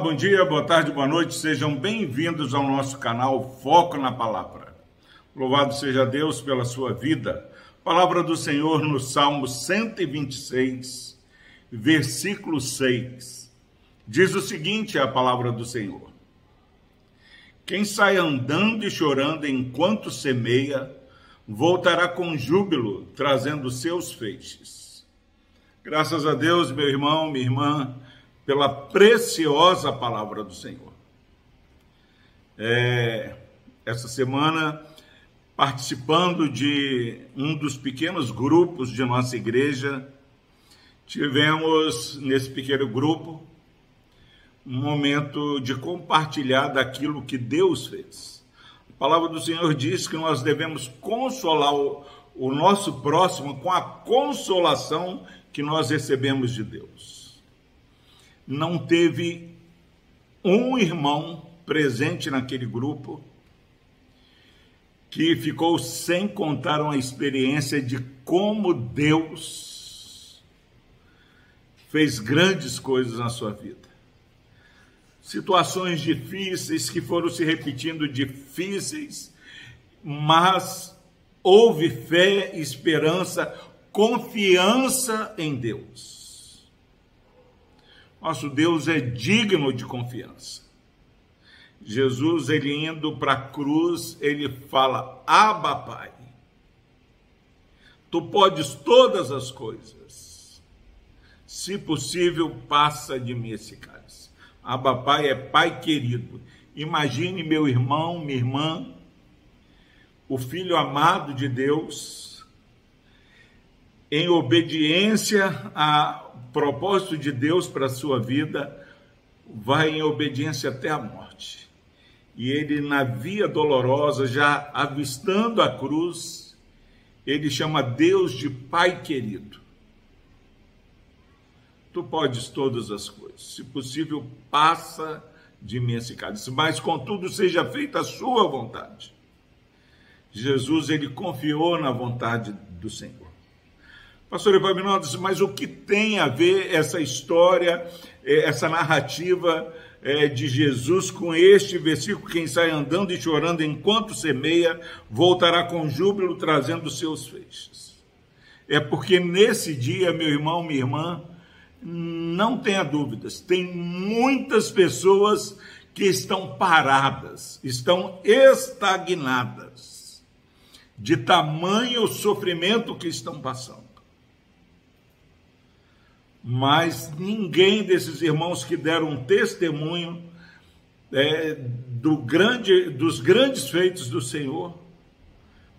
bom dia, boa tarde, boa noite, sejam bem-vindos ao nosso canal Foco na Palavra. Louvado seja Deus pela sua vida. Palavra do Senhor no Salmo 126, versículo 6. Diz o seguinte: a palavra do Senhor. Quem sai andando e chorando enquanto semeia, voltará com júbilo, trazendo seus feixes. Graças a Deus, meu irmão, minha irmã, pela preciosa palavra do Senhor. É, essa semana, participando de um dos pequenos grupos de nossa igreja, tivemos nesse pequeno grupo um momento de compartilhar daquilo que Deus fez. A palavra do Senhor diz que nós devemos consolar o, o nosso próximo com a consolação que nós recebemos de Deus não teve um irmão presente naquele grupo que ficou sem contar uma experiência de como Deus fez grandes coisas na sua vida. Situações difíceis que foram se repetindo difíceis, mas houve fé, esperança, confiança em Deus. Nosso Deus é digno de confiança. Jesus, ele indo para a cruz, ele fala: Abba, Pai, tu podes todas as coisas. Se possível, passa de mim esse cálice. Abba, Pai é Pai querido. Imagine meu irmão, minha irmã, o filho amado de Deus, em obediência a propósito de Deus para a sua vida vai em obediência até a morte. E ele, na via dolorosa, já avistando a cruz, ele chama Deus de Pai querido. Tu podes todas as coisas, se possível, passa de mim esse cálice, mas contudo seja feita a sua vontade. Jesus, ele confiou na vontade do Senhor. Pastor Epaminondas, mas o que tem a ver essa história, eh, essa narrativa eh, de Jesus com este versículo? Quem sai andando e chorando enquanto semeia, voltará com júbilo trazendo seus feixes. É porque nesse dia, meu irmão, minha irmã, não tenha dúvidas, tem muitas pessoas que estão paradas, estão estagnadas, de tamanho sofrimento que estão passando mas ninguém desses irmãos que deram testemunho é, do grande, dos grandes feitos do Senhor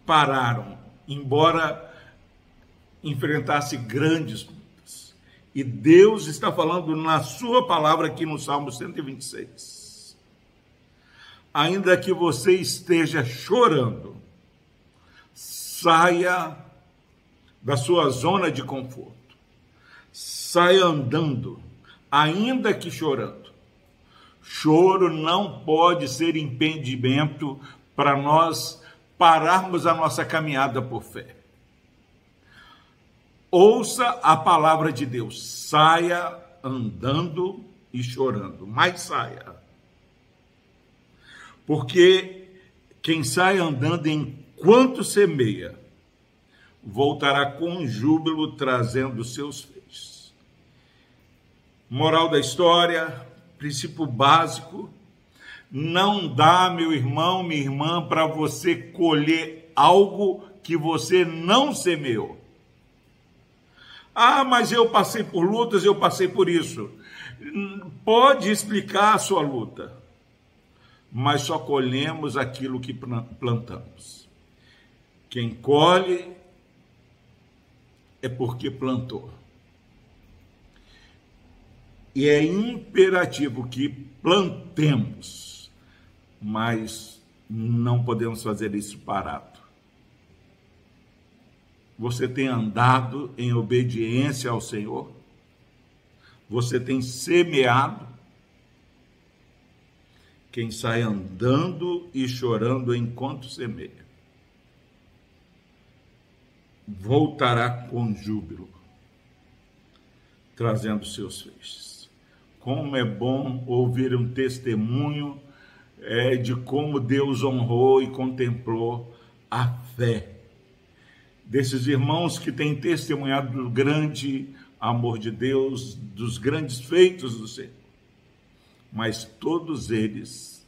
pararam, embora enfrentasse grandes lutas. E Deus está falando na sua palavra aqui no Salmo 126. Ainda que você esteja chorando, saia da sua zona de conforto sai andando, ainda que chorando. Choro não pode ser impedimento para nós pararmos a nossa caminhada por fé. Ouça a palavra de Deus, saia andando e chorando, mas saia. Porque quem sai andando enquanto semeia, voltará com júbilo trazendo seus feixes. Moral da história, princípio básico: não dá, meu irmão, minha irmã, para você colher algo que você não semeou. Ah, mas eu passei por lutas, eu passei por isso. Pode explicar a sua luta, mas só colhemos aquilo que plantamos. Quem colhe é porque plantou. E é imperativo que plantemos, mas não podemos fazer isso parado. Você tem andado em obediência ao Senhor? Você tem semeado? Quem sai andando e chorando enquanto semeia, voltará com júbilo, trazendo seus feixes. Como é bom ouvir um testemunho é, de como Deus honrou e contemplou a fé desses irmãos que têm testemunhado do grande amor de Deus, dos grandes feitos do Senhor. Mas todos eles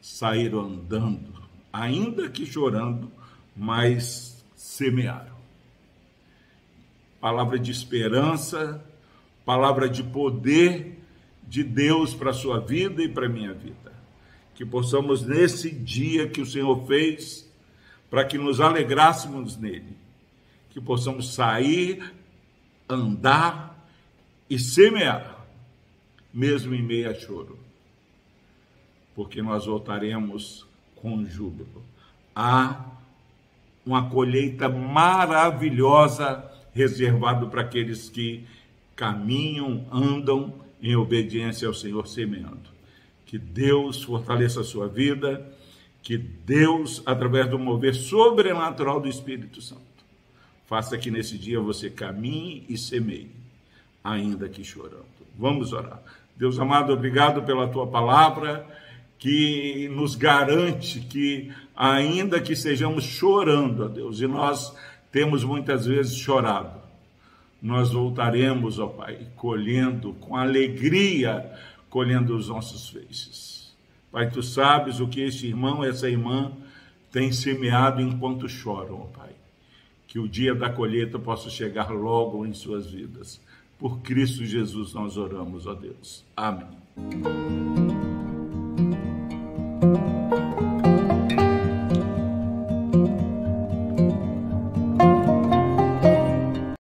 saíram andando, ainda que chorando, mas semearam. Palavra de esperança, palavra de poder de Deus para a sua vida e para a minha vida. Que possamos, nesse dia que o Senhor fez, para que nos alegrássemos nele, que possamos sair, andar e semear, mesmo em meio a choro, porque nós voltaremos com júbilo. Há uma colheita maravilhosa reservada para aqueles que caminham, andam em obediência ao Senhor semeando. Que Deus fortaleça a sua vida, que Deus, através do mover sobrenatural do Espírito Santo, faça que nesse dia você caminhe e semeie, ainda que chorando. Vamos orar. Deus amado, obrigado pela tua palavra que nos garante que, ainda que estejamos chorando, ó Deus, e nós temos muitas vezes chorado, nós voltaremos, ó Pai, colhendo com alegria, colhendo os nossos feixes. Pai, tu sabes o que esse irmão, essa irmã tem semeado enquanto choram, ó Pai. Que o dia da colheita possa chegar logo em suas vidas. Por Cristo Jesus nós oramos, ó Deus. Amém.